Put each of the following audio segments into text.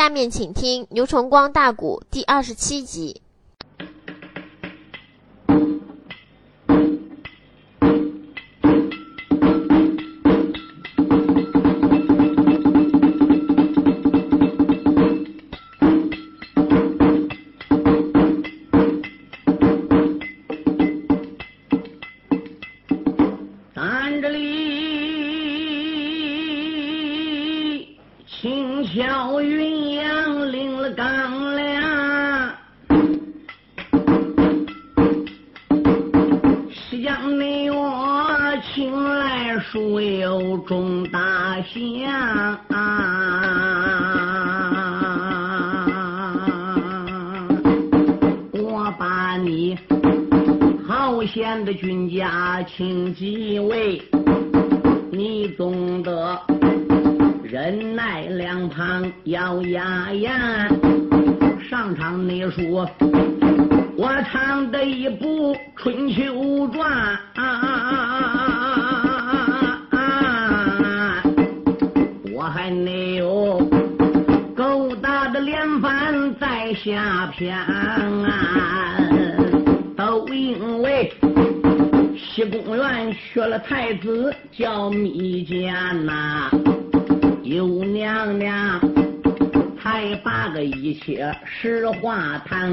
下面请听牛崇光大鼓第二十七集。西宫院娶了太子叫密监呐，有娘娘才把个一切实话谈。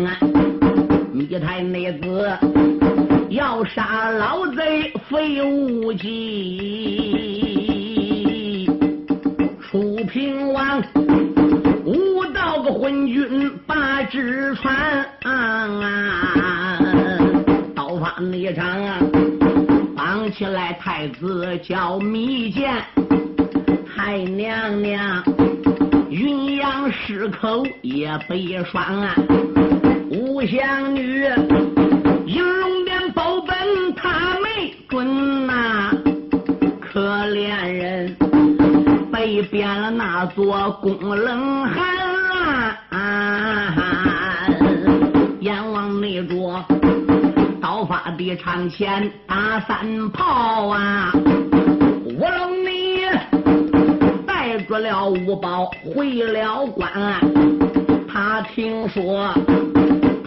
密太妹子要杀老贼费无忌，楚平王无道个昏君把纸传，刀法那场啊。起来，太子叫密见，太娘娘云阳失口也悲霜啊！吴湘女银龙殿保本他没准呐，可怜人被贬了那座宫冷寒发的长前打三炮啊！我龙你带着了五宝回了关，他听说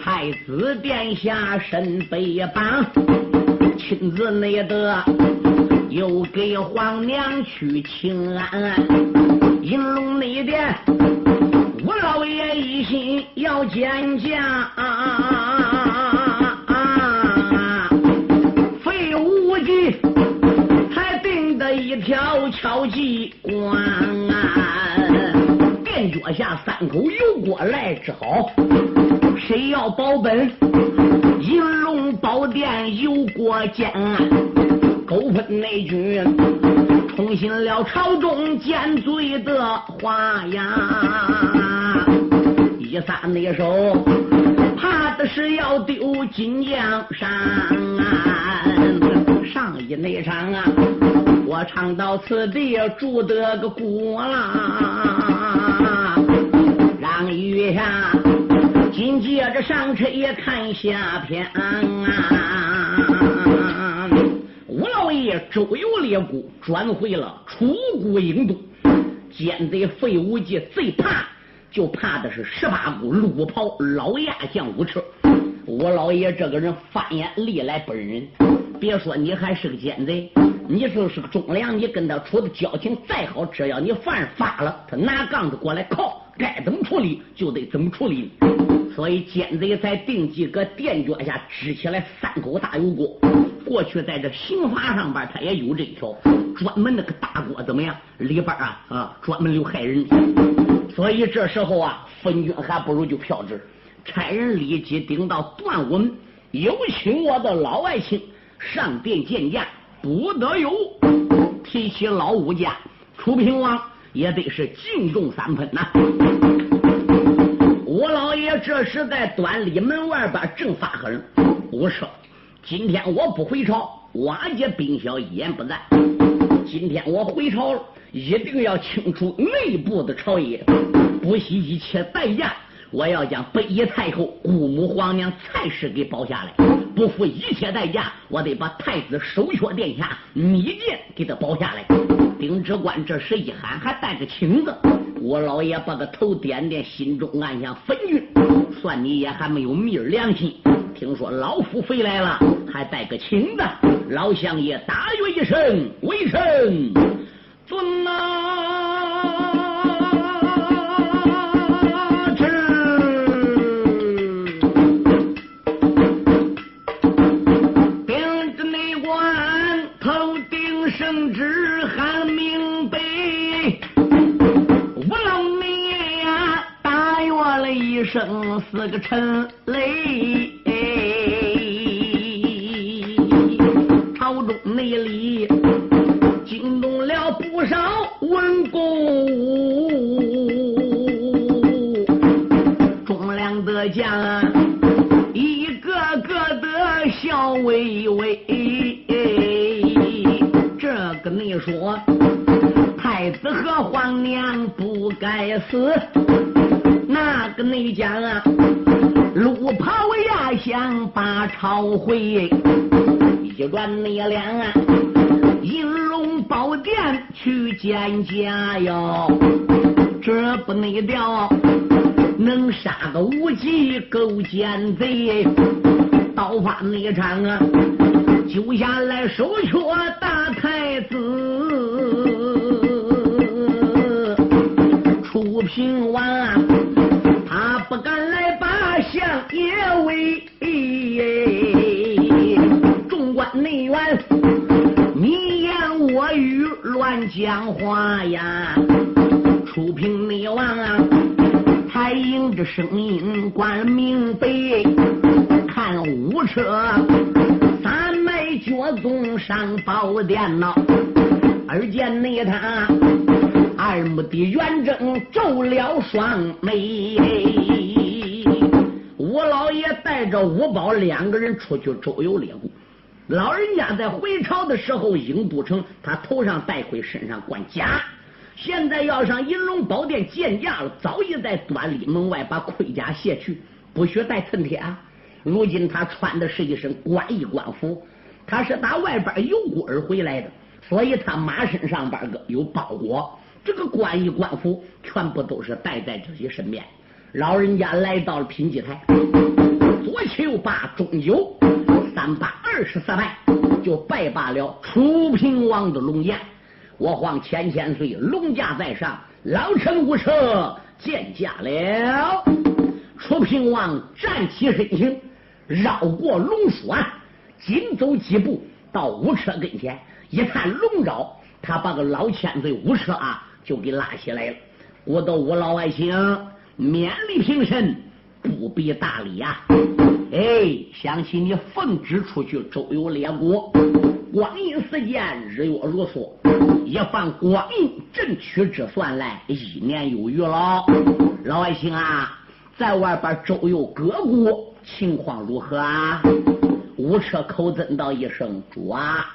太子殿下身被绑，亲自内得又给皇娘去请安。银龙内殿，我老爷一心要见驾。啊条敲击关啊！垫脚下三口油锅来之好，谁要保本？银龙宝殿油锅见，勾分内军重新了朝中见罪的话呀！一三那手，怕的是要丢金江山！上一那场啊！我唱到此地，住得个孤啦，让雨下紧接着上车也看下篇啊。吴老爷周游列国，转回了楚国郢都，奸贼费无忌最怕，就怕的是十八股鹿袍老亚将武车。我老爷这个人翻眼历来不认人，别说你还是个奸贼。你就是个忠良，你跟他处的交情再好，只要你犯法了，他拿杠子过来靠，该怎么处理就得怎么处理。所以奸贼在定计搁垫脚下支起来三口大油锅。过去在这刑法上边，他也有这一条，专门那个大锅怎么样？里边啊啊，专门留害人。所以这时候啊，分军还不如就票制，差人立即顶到段武门，有请我的老外卿上殿见驾。不得有提起老武家，楚平王也得是敬重三分呐。我老爷这时在端礼门外边正发狠，我说：今天我不回朝，瓦解兵小一言不赞。今天我回朝了，一定要清除内部的朝野，不惜一切代价。我要将北野太后、姑母、皇娘、蔡氏给保下来，不付一切代价，我得把太子首缺殿下密剑给他保下来。丁知官这时一喊，还带着请子，我老爷把个头点点，心中暗想：分君，算你也还没有昧良心。听说老夫回来了，还带个请子。老相爷大约一声：“为臣尊啊！”声直喊明白，无论你呀，答应了一声四个陈雷。朝中内里惊动了不少文公，忠良的将一个个的笑微微。你说，太子和皇娘不该死。那个内讲啊，路跑压想把朝回，一转内两啊，银龙宝殿去见家哟。这不内调，能杀个无忌勾奸贼，刀法内场啊，救下来手缺大太子，平王。啊，他不敢来把相爷为，众官内院你言我语乱讲话呀！楚平内王啊，才应着声音关明白，看武车三迈脚纵上宝殿呐，而见内他。二目的圆睁皱了双眉，吴老爷带着吴宝两个人出去周游列国。老人家在回朝的时候，郢都城他头上戴盔，身上冠甲。现在要上银龙宝殿见驾了，早已在端礼门外把盔甲卸去，不许戴衬贴。如今他穿的是一身官衣官服，他是打外边游过而回来的，所以他马身上边个有包裹。这个官衣官服全部都是带在自己身边。老人家来到了品级台，左七右八，中九三八二十四拜，就拜罢了楚平王的龙颜。我皇千千岁，龙驾在上，老臣无车见驾了。楚平王站起身形，绕过龙栓，紧走几步到吴车跟前，一看龙爪，他把个老千岁吴车啊。就给拉起来了，我的吴老爱卿，勉励平身，不必大礼呀。哎，想起你奉旨出去周游列国，光阴似箭，日月如梭，一番光阴正取之算来，一年有余了。老爱卿啊，在外边周游各国，情况如何啊？吴车口尊道一声：“主啊，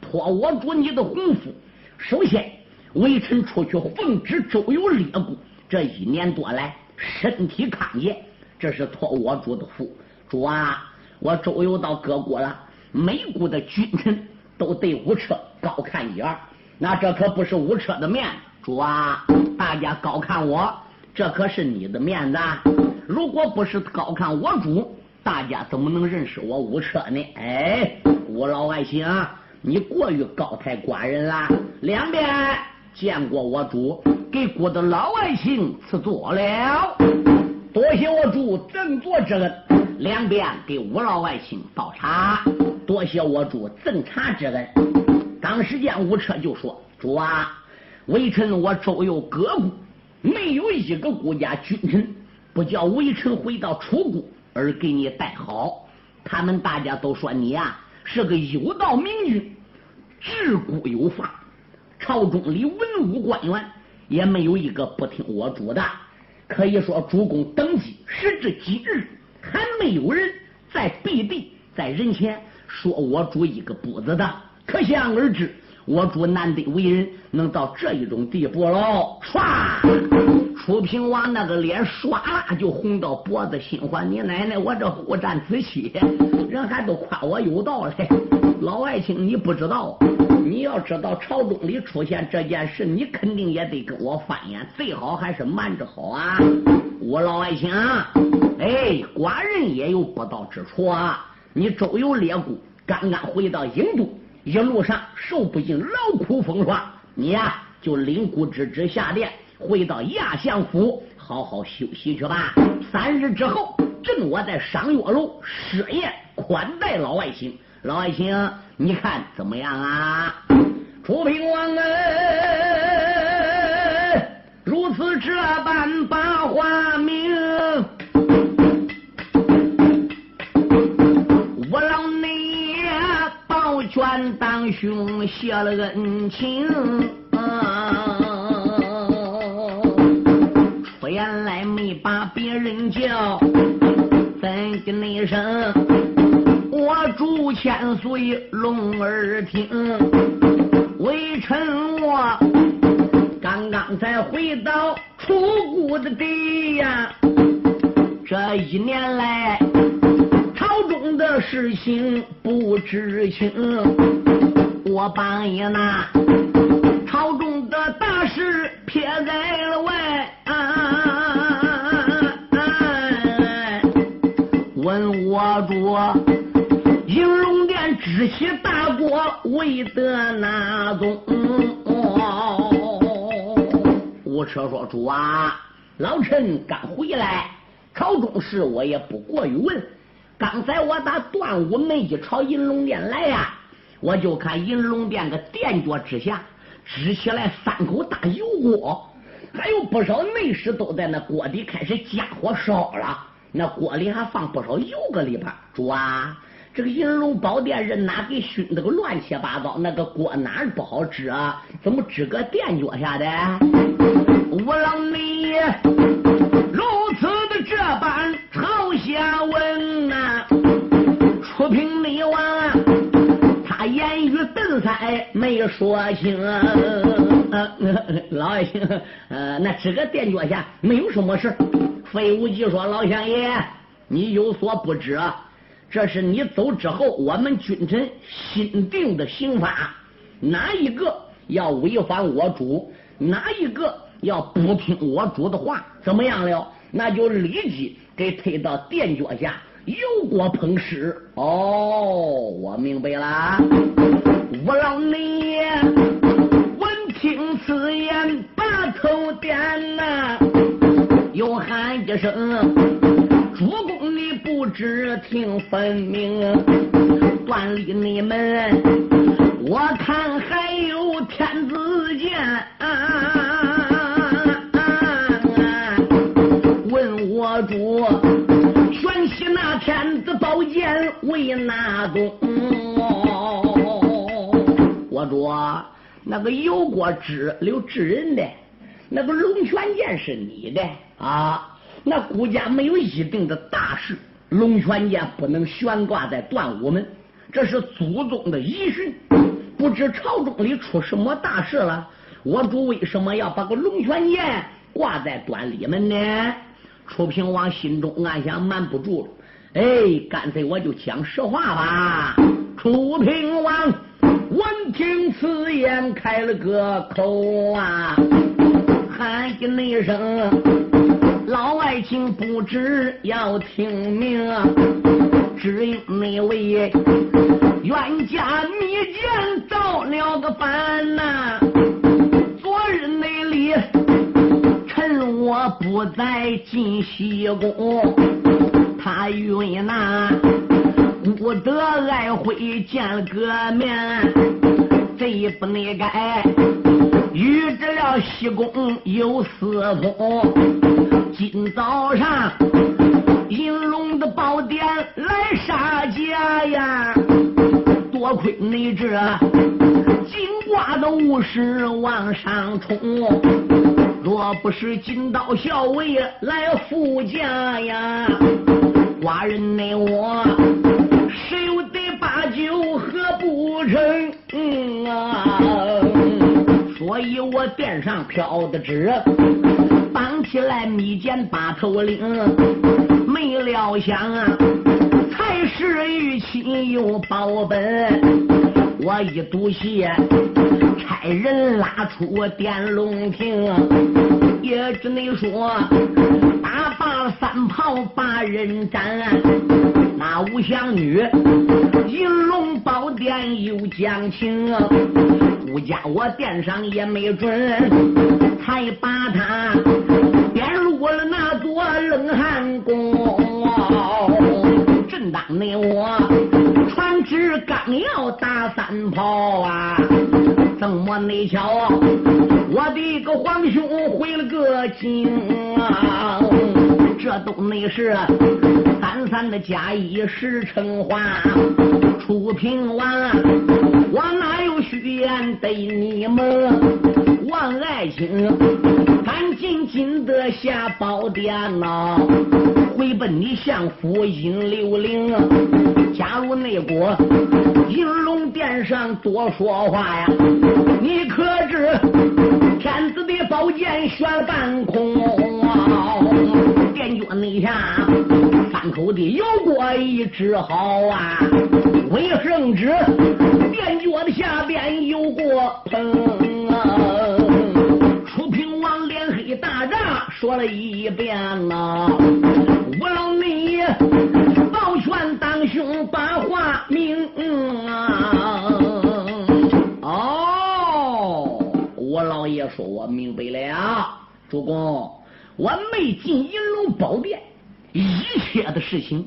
托我主你的吩咐，首先。”微臣出去奉旨周游列国，这一年多来身体康健，这是托我主的福。主啊，我周游到各国了，每国的君臣都对武车高看一眼，那这可不是武车的面子。主啊，大家高看我，这可是你的面子。如果不是高看我主，大家怎么能认识我武车呢？哎，我老爱卿，你过于高抬寡人了。两边。见过我主，给国的老爱卿赐座了。多谢我主赠座之恩，两边给吴老外卿倒茶。多谢我主赠茶之恩。当时间，吴车就说：“主啊，微臣我周游各国，没有一个国家君臣不叫微臣回到楚国而给你带好。他们大家都说你呀是个有道明君，治国有法。”朝中里文武官员也没有一个不听我主的，可以说主公登基时至今日，还没有人在避地在人前说我主一个不字的，可想而知，我主难得为人能到这一种地步喽。唰，楚平王那个脸唰啦就红到脖子，心欢你奶奶，我这护战子期，人还都夸我有道嘞。老爱卿，你不知道。你要知道朝中里出现这件事，你肯定也得跟我翻眼，最好还是瞒着好啊！我老爱卿，哎，寡人也有不到之处啊！你周游列国，刚刚回到郢都，一路上受不尽劳苦风霜，你呀就领姑之职下殿，回到亚相府，好好休息去吧。三日之后，朕我在赏月楼设宴款待老爱卿。老爱卿，你看怎么样啊？楚平王啊，如此这般把话明，我老内抱拳当兄，谢了恩情。我原来没把别人叫，怎的那声？我主千岁龙儿听，微臣我刚刚才回到楚国的地呀，这一年来朝中的事情不知情，我把一那朝中的大事撇在了外，问我主。为得哪宗？吴车说：“主啊，老臣刚回来，朝中事我也不过于问。刚才我打端午门一朝银龙殿来呀，我就看银龙殿的殿脚之下支起来三口大油锅，还有不少内侍都在那锅底开始加火烧了，那锅里还放不少油搁里边。主啊！”这个银龙宝殿人哪给熏的个乱七八糟？那个锅哪不好支啊？怎么支个垫脚下的？我让你如此的这般朝下问呐！出平内王，他言语顿塞没说清。老爱卿，呃，那支个垫脚下没有什么事。费无忌说：“老相爷，你有所不知。”这是你走之后，我们君臣新定的刑法，哪一个要违反我主，哪一个要不听我主的话，怎么样了？那就立即给推到垫脚下，油锅烹尸。哦，我明白了。我老你闻听此言，把头点呐，又喊一声。主公，不知听分明，断理你们，我看还有天子剑。问我主，玄起那天子宝剑为哪宗？我主，那个油锅支留治人的，那个龙泉剑是你的啊。那孤家没有一定的大事，龙泉剑不能悬挂在端午门，这是祖宗的遗训。不知朝中里出什么大事了？我主为什么要把个龙泉剑挂在端里门呢？楚平王心中暗想：瞒不住了，哎，干脆我就讲实话吧。楚平王闻听此言，开了个口啊，喊一声。老爱卿不知要听命，只因那位冤家密剑造了个反呐。昨日那里趁我不在进西宫，他与那不得爱妃见了个面，贼不内该与这了西宫有私通。今早上，银龙的宝殿来杀家呀！多亏你这金瓜的武士往上冲，若不是金刀校尉来护驾呀，寡人内我谁又得把酒喝不成啊？所以我殿上飘的纸。绑起来密剪八头领，没料想啊，才是玉亲有宝本，我一赌气，差人拉出电龙亭，也只能说打罢三炮把人斩。那五香女银龙宝殿有讲情，顾家我殿上也没准，才把他编入了那座冷汗宫。正当那我传旨刚要打三炮啊，怎么你瞧我的个皇兄回了个京啊？这都那是。三三的假意实成话，楚平王，我哪有虚言对你们？王爱卿，赶紧进得下宝殿呐，回奔你相府引流灵。加入内国银龙殿上多说话呀，你可知天子的宝剑悬半空？殿脚内下。三口的有过一只好啊，卫生纸垫脚的下边有过盆啊。楚平王脸黑大炸，说了一遍呐，我老你保全当兄把话明啊。哦，我老爷说我明白了，主公，我没进银龙宝殿。一切的事情，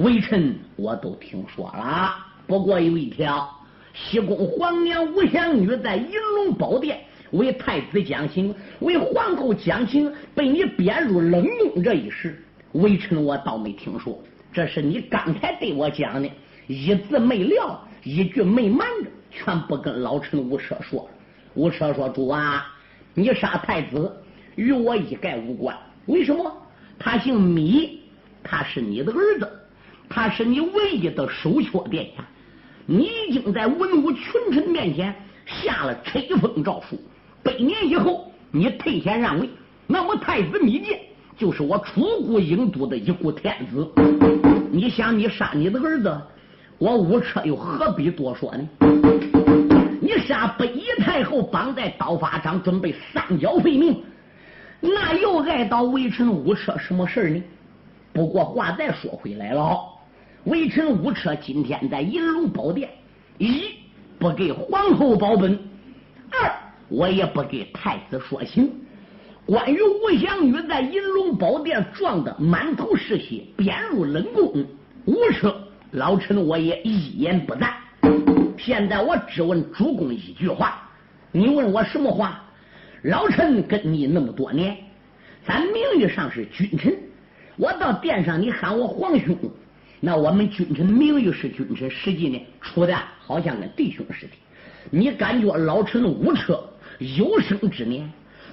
微臣我都听说了。不过有一条，西宫皇娘吴祥女在银龙宝殿为太子讲情，为皇后讲情，被你编入冷宫这一事，微臣我倒没听说。这是你刚才对我讲的，一字没撂，一句没瞒着，全部跟老臣吴车说了。吴车说：“主啊，你杀太子与我一概无关。为什么？他姓米。”他是你的儿子，他是你唯一的首缺殿下。你已经在文武群臣面前下了册封诏书，百年以后你退贤让位，那么太子密剑就是我楚国郢都的一股天子。你想你杀你的儿子，我武车又何必多说呢？你杀北夷太后，绑在刀法上，准备三脚废命，那又碍到微臣武车什么事呢？不过话再说回来了，微臣吴车今天在银龙宝殿，一不给皇后保本，二我也不给太子说情。关于吴香女在银龙宝殿撞得满头是血，编入冷宫，吴车老臣我也一言不赞。现在我只问主公一句话，你问我什么话？老臣跟你那么多年，咱名义上是君臣。我到殿上，你喊我皇兄，那我们君臣名誉是君臣，实际呢处的好像跟弟兄似的。你感觉老臣无车有生之年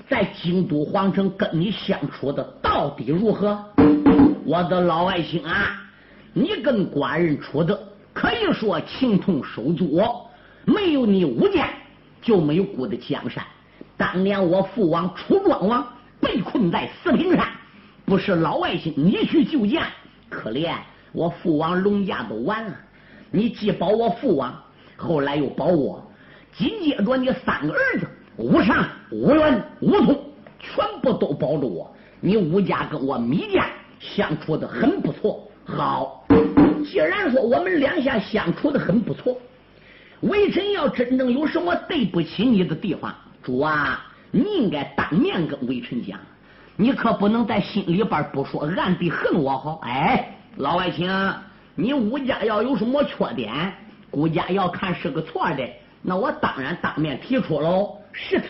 在京都皇城跟你相处的到底如何？我的老爱卿啊，你跟寡人处的可以说情同手足，没有你武家就没有我的江山。当年我父王楚庄王被困在四平山。不是老外星，你去救驾，可怜我父王龙家都完了。你既保我父王，后来又保我，紧接着你三个儿子武尚、武元、武通，全部都保着我。你武家跟我米家相处的很不错。好，既然说我们两下相处的很不错，微臣要真正有什么对不起你的地方，主啊，你应该当面跟微臣讲。你可不能在心里边不说，暗地恨我好。哎，老外卿，你吴家要有什么缺点，顾家要看是个错的，那我当然当面提出喽。是的，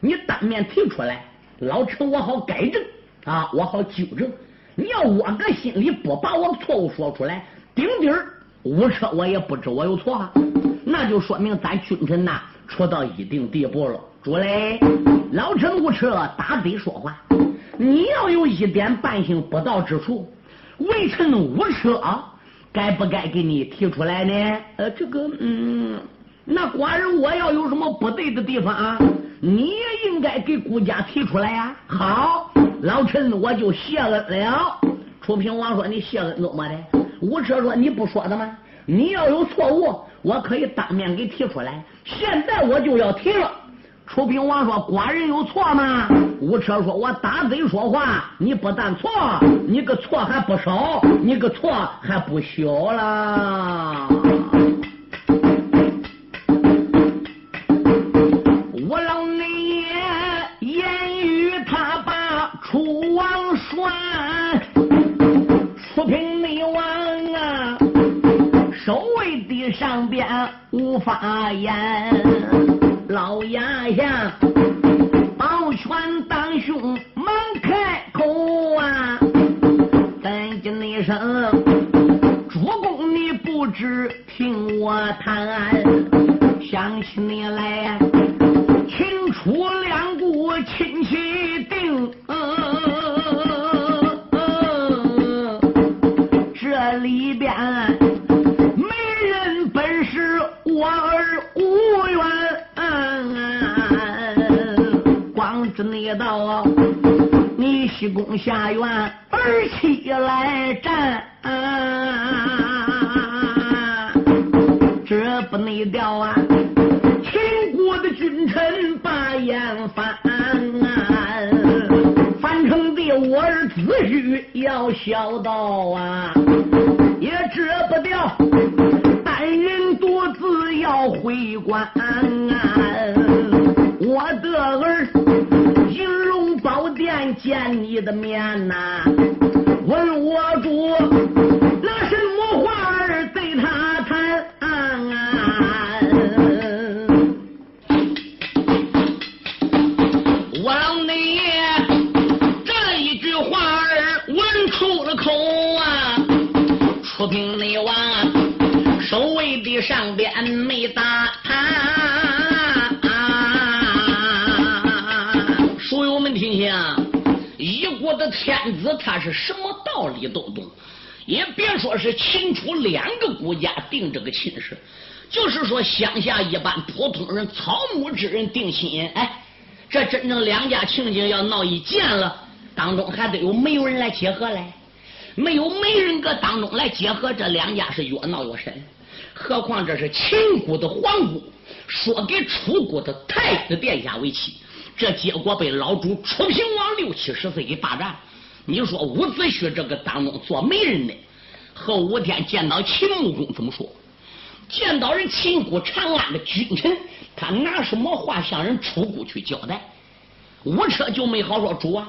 你当面提出来，老臣我好改正啊，我好纠正。你要窝个心里不把我错误说出来，顶顶吴车我也不知我有错，那就说明咱君臣呐处到一定地步了。主嘞，老臣吴车打嘴说话。你要有一点半星不到之处，微臣无车该不该给你提出来呢？呃，这个，嗯，那寡人我要有什么不对的地方啊，你也应该给顾家提出来呀。好，老臣我就谢恩了。楚平王说：“你谢恩怎么的？”吴车说：“你不说的吗？你要有错误，我可以当面给提出来。现在我就要提了。楚平王说：“寡人有错吗？”吴车说：“我打嘴说话，你不但错，你个错还不少，你个错还不小了。”我老内爷言语，他把楚王说，楚平内王啊，守卫的上边无法言。老牙下，保全当兄忙开口啊！咱今那声，主公你不知听我谈，想起你来，宫下院儿起来战，这不内调啊！秦国的君臣把言翻，樊城的我儿子婿要孝道啊，也折不掉，单人独自要回关，的面呐，问我主子他是什么道理都懂，也别说是秦楚两个国家定这个亲事，就是说乡下一般普通人草木之人定亲，哎，这真正两家情景要闹一见了，当中还得有媒人来结合嘞，没有媒人搁当中来结合，这两家是越闹越深。何况这是秦国的皇姑，说给楚国的太子殿下为妻。这结果被老主楚平王六七十岁给霸占了。你说伍子胥这个当中做媒人的，后五天见到秦穆公怎么说？见到人秦国长安的君臣，他拿什么话向人楚国去交代？伍车就没好说主啊！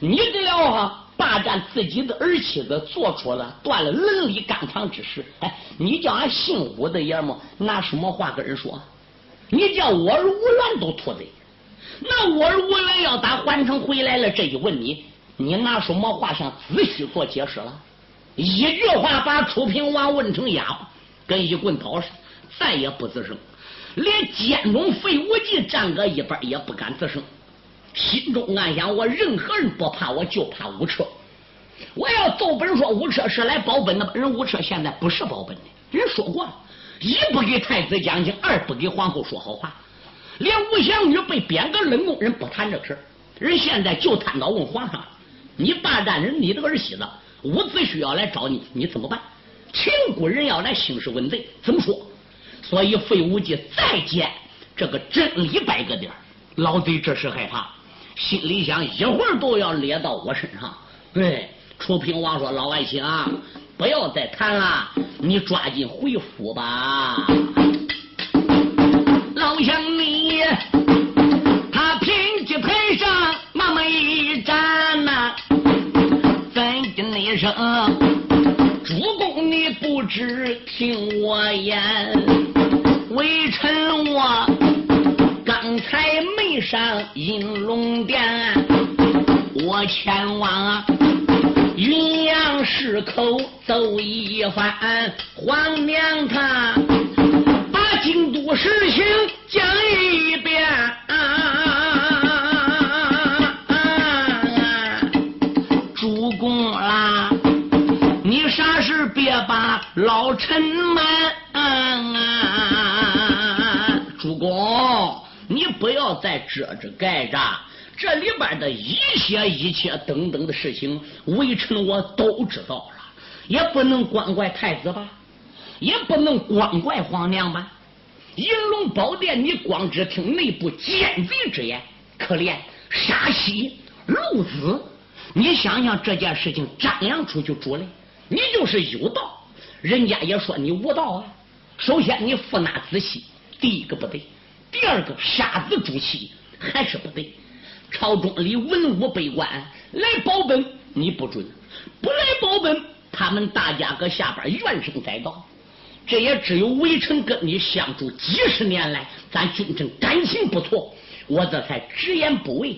你得了啊，霸占自己的儿妻子，做出了断了伦理纲常之事。哎，你叫俺姓伍的爷们拿什么话跟人说？你叫我儿吴兰都秃子。那我儿吴兰要打环城回来了，这一问你，你拿什么话向子虚做解释了？一句话把楚平王问成哑巴，跟一棍刀似的，再也不吱声。连监中费无忌站个一边也不敢吱声，心中暗想：我任何人不怕，我就怕吴彻。我要奏本说吴彻是来保本的，人吴彻现在不是保本的，人说过了，一不给太子讲情，二不给皇后说好话。连吴祥女被贬个冷宫，人不谈这事，人现在就谈到问皇上：你霸占人你的儿媳妇，伍子胥要来找你，你怎么办？秦国人要来兴师问罪，怎么说？所以费无忌再见这个真理摆个点老贼这时害怕，心里想一会儿都要列到我身上。对，楚平王说：“老爱卿，不要再谈了，你抓紧回府吧。”声？主公你不知听我言，微臣我刚才没上银龙殿，我前往云阳市口走一番，皇娘她把。京都事情讲一遍，老臣瞒。主公，你不要再遮着盖着，这里边的一切一切等等的事情，微臣我都知道了，也不能光怪太子吧。也不能光怪皇娘吧？银龙宝殿，你光只听内部奸贼之言，可怜沙溪、陆子，你想想这件事情张扬出去主来，你就是有道，人家也说你无道啊。首先你父纳子息，第一个不对；第二个杀子诛妻还是不对。朝中里文武百官来保本，你不准；不来保本，他们大家搁下边怨声载道。这也只有微臣跟你相处几十年来，咱君臣感情不错，我这才直言不讳。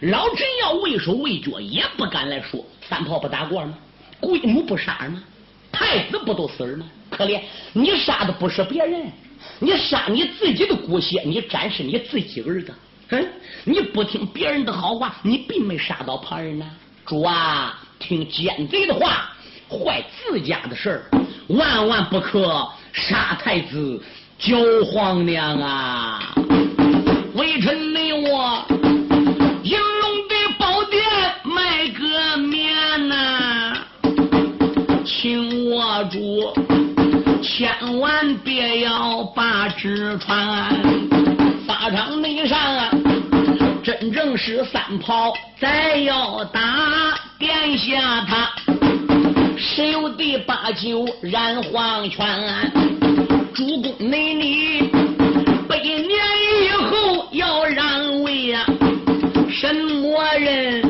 老臣要畏手畏脚，也不敢来说。三炮不打过吗？鬼母不杀吗？太子不都死了吗？可怜你杀的不是别人，你杀你自己的骨血，你展示你自己儿子。嗯，你不听别人的好话，你并没杀到旁人呢。主啊，听奸贼的话，坏自家的事儿。万万不可杀太子，救皇娘啊！微臣你我要把旨传，法场内上真正是三炮，再要打殿下他。十有第八九染黄泉，主公内你百年以后要让位呀？什么人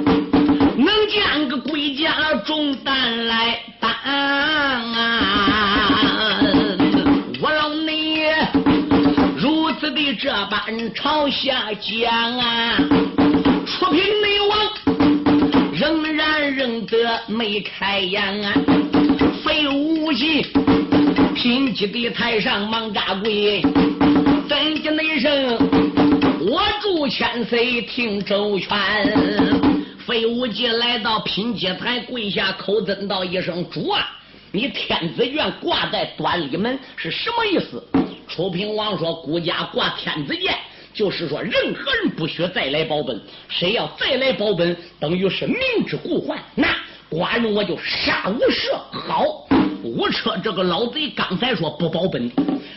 能将个归家重担来担啊？般朝下讲啊，出品内王。仍然认得没开眼啊！废武器，贫瘠的台上忙扎跪，怎的那声？我祝千岁听周全。废武器来到品阶台跪下，口尊道一声：“主啊，你天子院挂在端礼门是什么意思？”楚平王说：“孤家挂天子剑。”就是说，任何人不许再来保本，谁要再来保本，等于是明知故犯。那寡人我就杀无赦。好，吴车这个老贼刚才说不保本，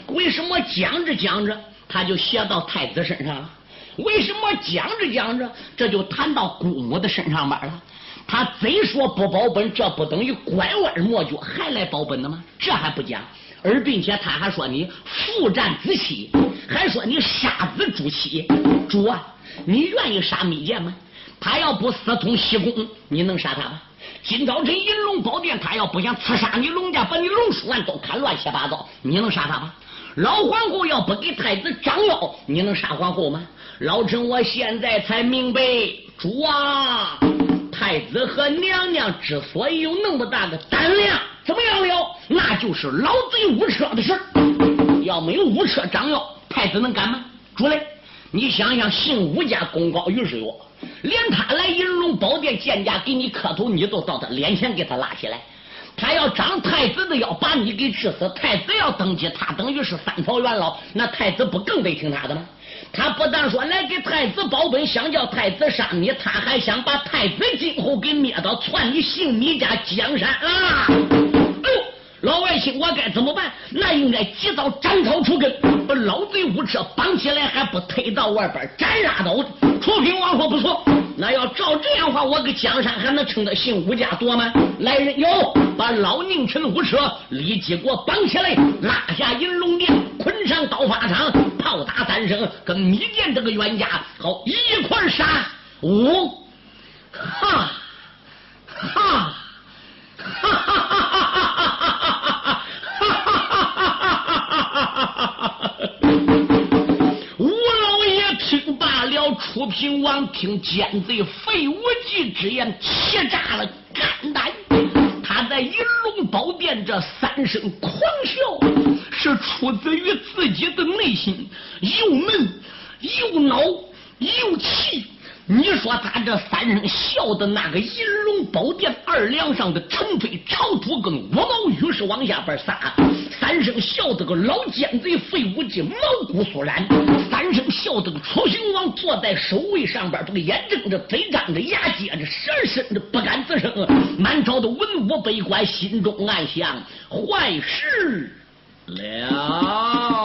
为什么讲着讲着他就写到太子身上了？为什么讲着讲着这就谈到姑母的身上边了？他贼说不保本，这不等于拐弯抹角还来保本的吗？这还不讲。而并且他还说你父战子期，还说你杀子诛妻。主啊，你愿意杀密剑吗？他要不私通西宫，你能杀他吗？今早晨银龙宝殿，他要不想刺杀你龙家，把你龙书案都砍乱七八糟，你能杀他吗？老皇后要不给太子张药，你能杀皇后吗？老臣我现在才明白，主啊。太子和娘娘之所以有那么大的胆量，怎么样了？那就是老贼无车的事要没有无车掌要，太子能干吗？主嘞，你想想，姓武家功高于世哟，连他来银龙宝殿见驾给你磕头，你都到他脸前给他拉起来。他要长太子的腰，把你给治死。太子要登基，他等于是三朝元老，那太子不更得听他的吗？他不但说来给太子保本，想叫太子杀你，他还想把太子今后给灭到，篡你姓米家江山啊！哎呦老百姓，我该怎么办？那应该及早斩草除根，把老贼乌车绑起来，还不推到外边斩拉倒。楚平王说不错，那要照这样话，我个江山还能称得姓武家多吗？来人，有把老宁臣乌车立即给我绑起来，拉下银龙殿，捆上刀法场，炮打三声，跟米店这个冤家好一块杀。五，哈，哈，哈哈哈哈楚平王听奸贼费无忌之言，气炸了肝胆。他在云龙宝殿这三声狂笑，是出自于自己的内心，又闷又恼又气。你说他这三声笑的那个银龙宝殿二梁上的尘飞朝土跟五毛雨是往下边撒，三声笑的个老奸贼费无忌毛骨悚然，三声笑的个楚雄王坐在首位上边，这个眼睁着，嘴张着，牙接着，舌伸着，不敢吱声。满朝的文武百官心中暗想：坏事了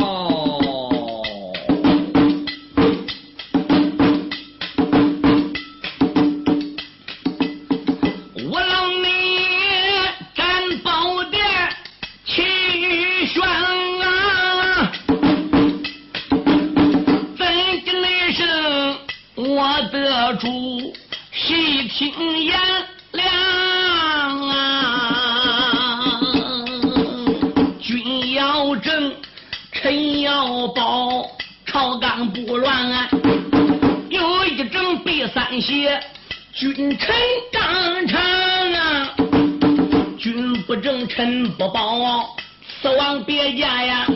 जाया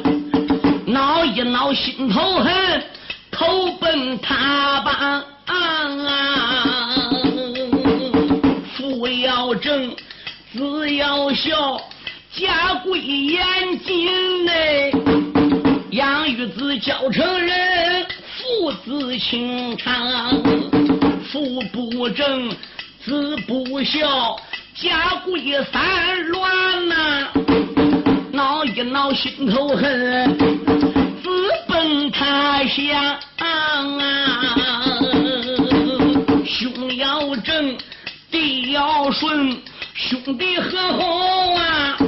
一恼心头恨，自奔他乡啊。兄要正，弟要顺，兄弟和好啊。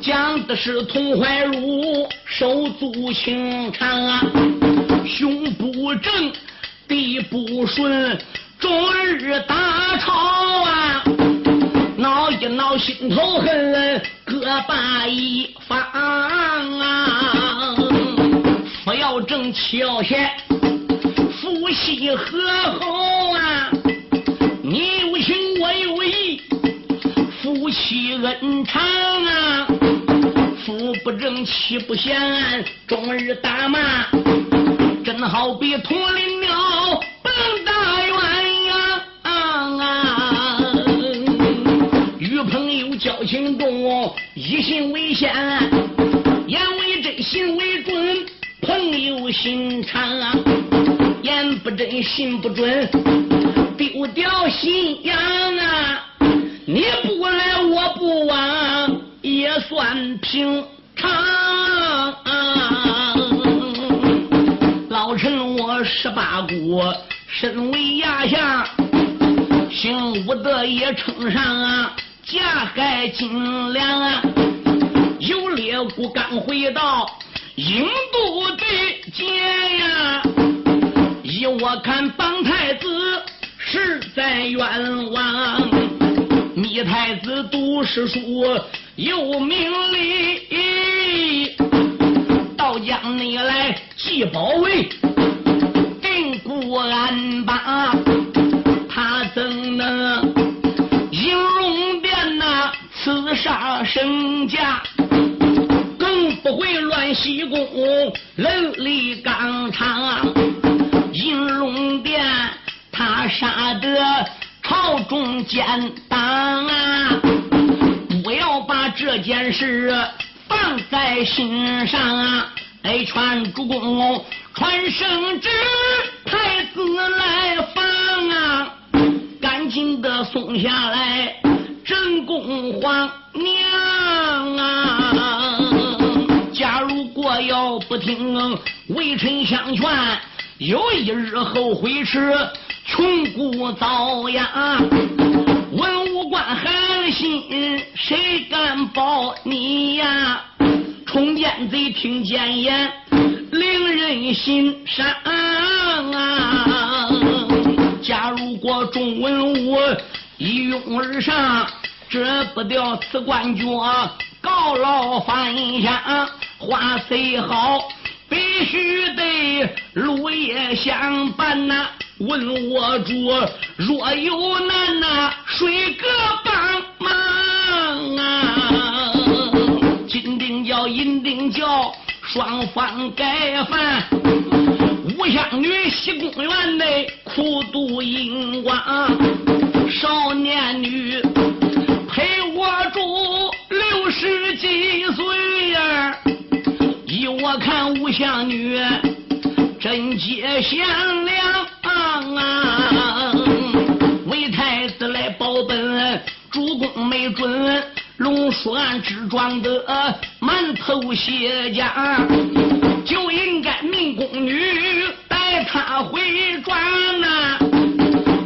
讲的是同怀如手足情长啊。兄不正，弟不顺，终日打吵啊。闹一闹，心头恨，各把一方啊，夫要正，妻要贤，夫妻和好啊，你有情，我有意，夫妻恩长啊。夫不正，妻不贤，终日打骂，真好比同林鸟情重，以心为先，言为真，心为准，朋友心肠啊！言不真，心不准，丢掉信仰啊！你不来，我不往。也算平常。啊老臣我十八股，身为牙相，姓武的也称上啊，下海金良啊。有列骨刚回到印度的界呀，依我看帮太子实在冤枉，你太子读诗书。有名利，到江内来祭宝位，定国安邦，刺杀圣驾？更不会乱西宫，人力纲常。应龙殿他杀得朝中奸党啊！不要把这件事放在心上啊！哎，传主公，传圣旨，太子来访！赶紧的送下来，真宫皇娘啊！假如果要不听微臣相劝，有一日后悔迟，穷骨遭殃。文武官寒心，谁敢保你呀？冲奸贼听谏言，令人心伤啊！假如果众文武一拥而上，折不掉此官爵，告老还乡，话虽好，必须得路也相伴呐。问我主，若有难呐，谁个帮忙啊？金定教、银定教双方盖饭，五相女西宫院内苦度阴光，少年女陪我住六十几岁呀，依我看五相女贞洁贤良。啊！为太子来保本，主公没准龙栓之装的满头血浆，就应该命宫女带他回转呐！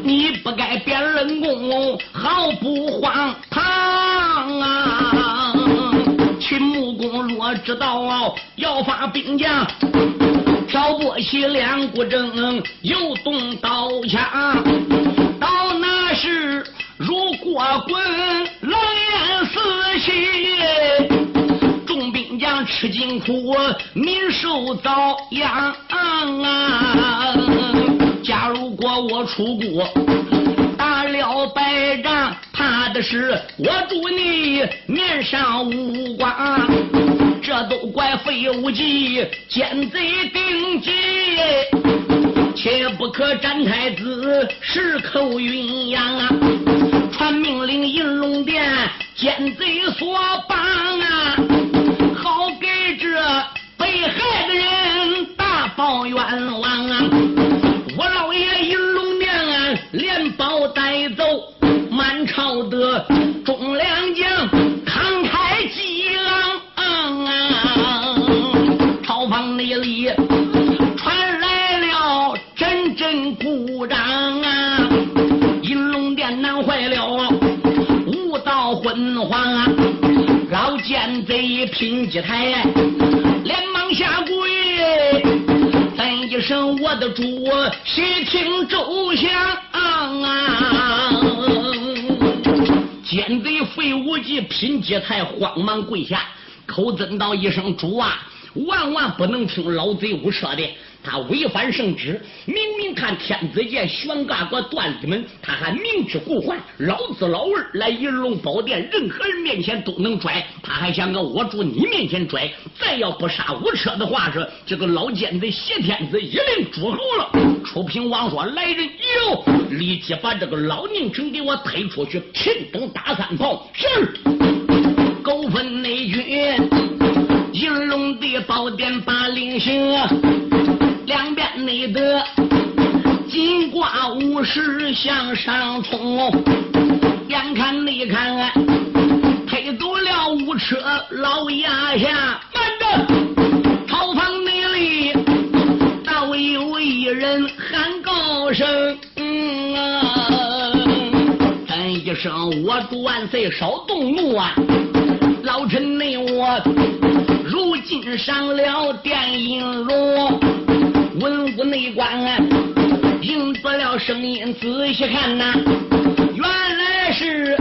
你不该变冷宫，毫不荒唐啊！秦穆公若知道要发兵将，挑拨起两股争，又动刀枪，到那时。如果滚吃尽苦，民受遭殃啊！假如果我出国打了败仗，怕的是我祝你面上无光，这都怪费无忌奸贼定计。切不可斩太子矢口云扬啊！传命令银龙殿奸贼所绑啊！被害的人大报冤枉啊！我老爷银龙殿啊，连包带走满朝的忠良将，慷慨激昂啊！朝房内里传来了阵阵。鼓掌啊！银龙殿难坏了，无道昏黄啊！老奸贼拼几台，连忙下跪，喊一声我的主，谁听周详啊！奸贼费无忌拼几台，慌忙跪下，口尊道一声主啊！万万不能听老贼胡说的。他违反圣旨，明明看天子剑悬挂过断子门，他还明知故犯。老子老二来银龙宝殿，任何人面前都能拽，他还想搁我住你面前拽。再要不杀无车的话，是这个老奸贼挟天子一令诸侯了。楚平王说：“来人哟，立即把这个老宁城给我推出去，平等打三炮。”是，狗分内军，银龙的宝殿把令行。两边内的金瓜武士向上冲，眼看内看，推走了五车老压下，慢着！朝房内里，倒有一人喊高声：“嗯啊！”喊一声：“我主万岁，少动怒啊！老臣内我如今上了电影楼。”文武内官啊，应得了声音，仔细看呐，原来是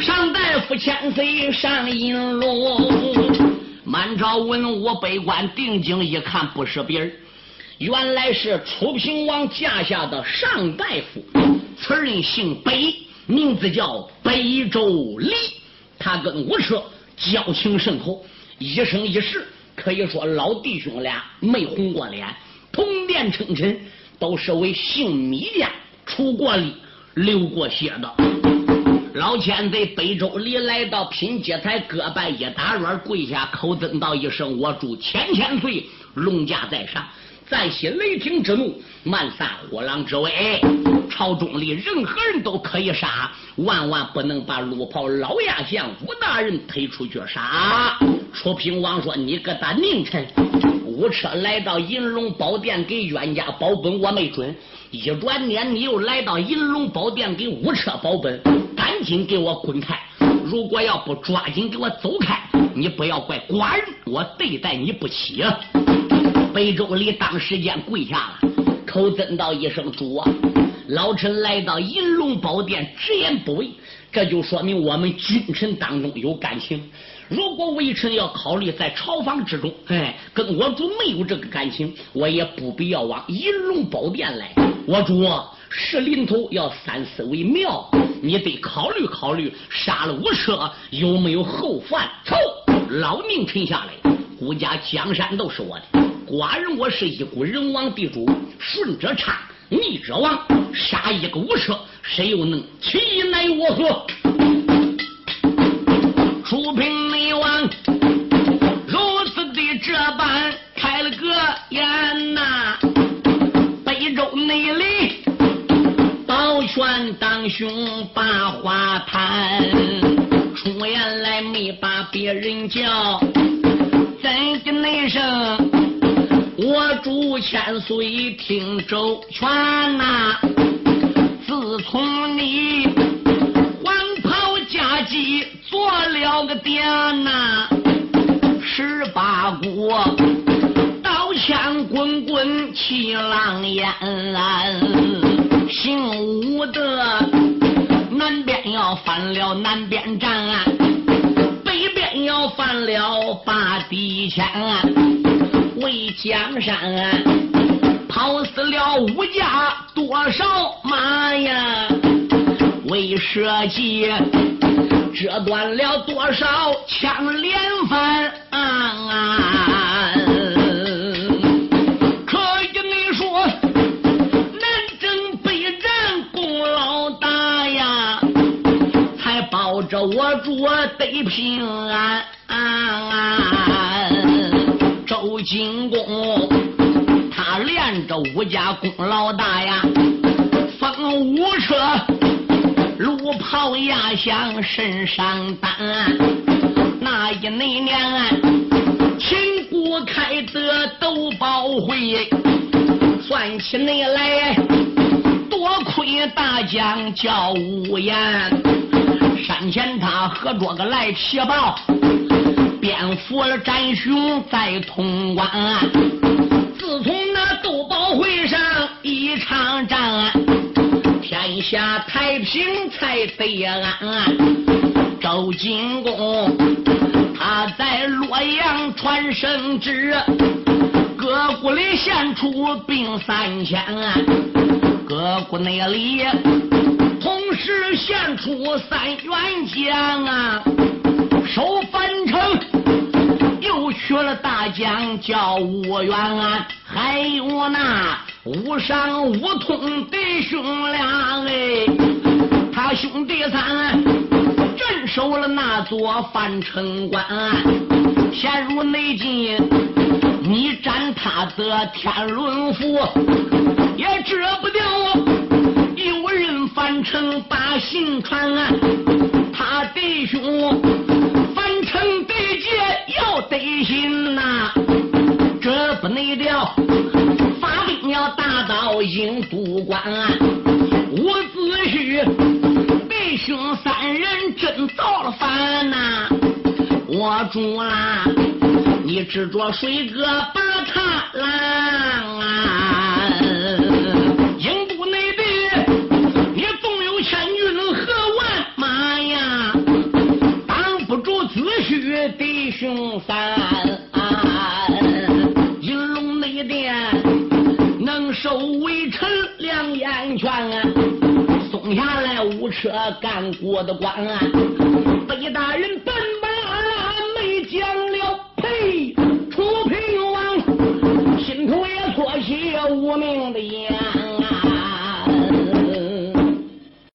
上大夫千岁上银龙。满朝文武百官定睛一看，不是别人，原来是楚平王驾下的上大夫。此人姓北，名字叫北周礼。他跟吴车交情甚厚，一生一世可以说老弟兄俩没红过脸。同殿称臣，都是为姓米家出过力、流过血的。老千在北周里来到品阶台，各拜一打软，跪下口尊道一声：“我祝千千岁，龙驾在上。”暂息雷霆之怒，漫散火狼之威。朝中里任何人都可以杀，万万不能把陆袍老亚相武大人推出去杀。楚平王说：“你个大佞臣！”五车来到银龙宝殿给冤家保本，我没准。一转念，你又来到银龙宝殿给五车保本，赶紧给我滚开！如果要不抓紧给我走开，你不要怪寡人，我对待你不起啊！北周礼当时间跪下了，口尊道一声主啊！老臣来到银龙宝殿，直言不讳，这就说明我们君臣当中有感情。如果微臣要考虑在朝房之中，哎，跟我主没有这个感情，我也不必要往银龙宝殿来。我主是临头要三思为妙，你得考虑考虑，杀了吴车有没有后患？走，老命沉下来，孤家江山都是我的。寡人我是一股人王地主，顺者昌，逆者亡。杀一个无赦，谁又能其奈我何？楚平内王如此的这般开了个眼呐，北周内里保全当兄把话谈，出言来。没把别人叫，怎的那声？我主千岁听周全呐。自从你了个爹呐，十八股刀枪滚滚气狼烟，姓武的。南边要翻了南边战，北边要翻了八地千，为江山跑死了武家多少马呀？为社稷折断了多少枪连番、啊。可与你说，南征北战功劳大呀，才保着我主得平安。啊周金公，他连着吴家功劳大呀，封五车。路跑压响身上担。那一那年秦国开得斗宝会，算起那来多亏大将叫无言。山前他合着个来齐报，蝙蝠了战雄在潼关。自从那斗宝会上一场战，天下太平才得安。周金公他在洛阳传圣旨，各国里献出兵三千，各国那里。同时献出三员将啊，守樊城，又娶了大将叫吴元安，还有那吴尚、吴通弟兄俩哎，他兄弟三镇守了那座樊城关，陷入内境，你斩他的天伦府，也折不掉。有人翻城把信传，他弟兄翻城得劫要得信呐，这不内调，打到英都关啊伍子胥弟兄三人真造了反呐我主啊你执着水哥把他拦啊英都内地你纵有千军和万马呀挡不住子胥弟兄三车干过的关啊北大人奔马没将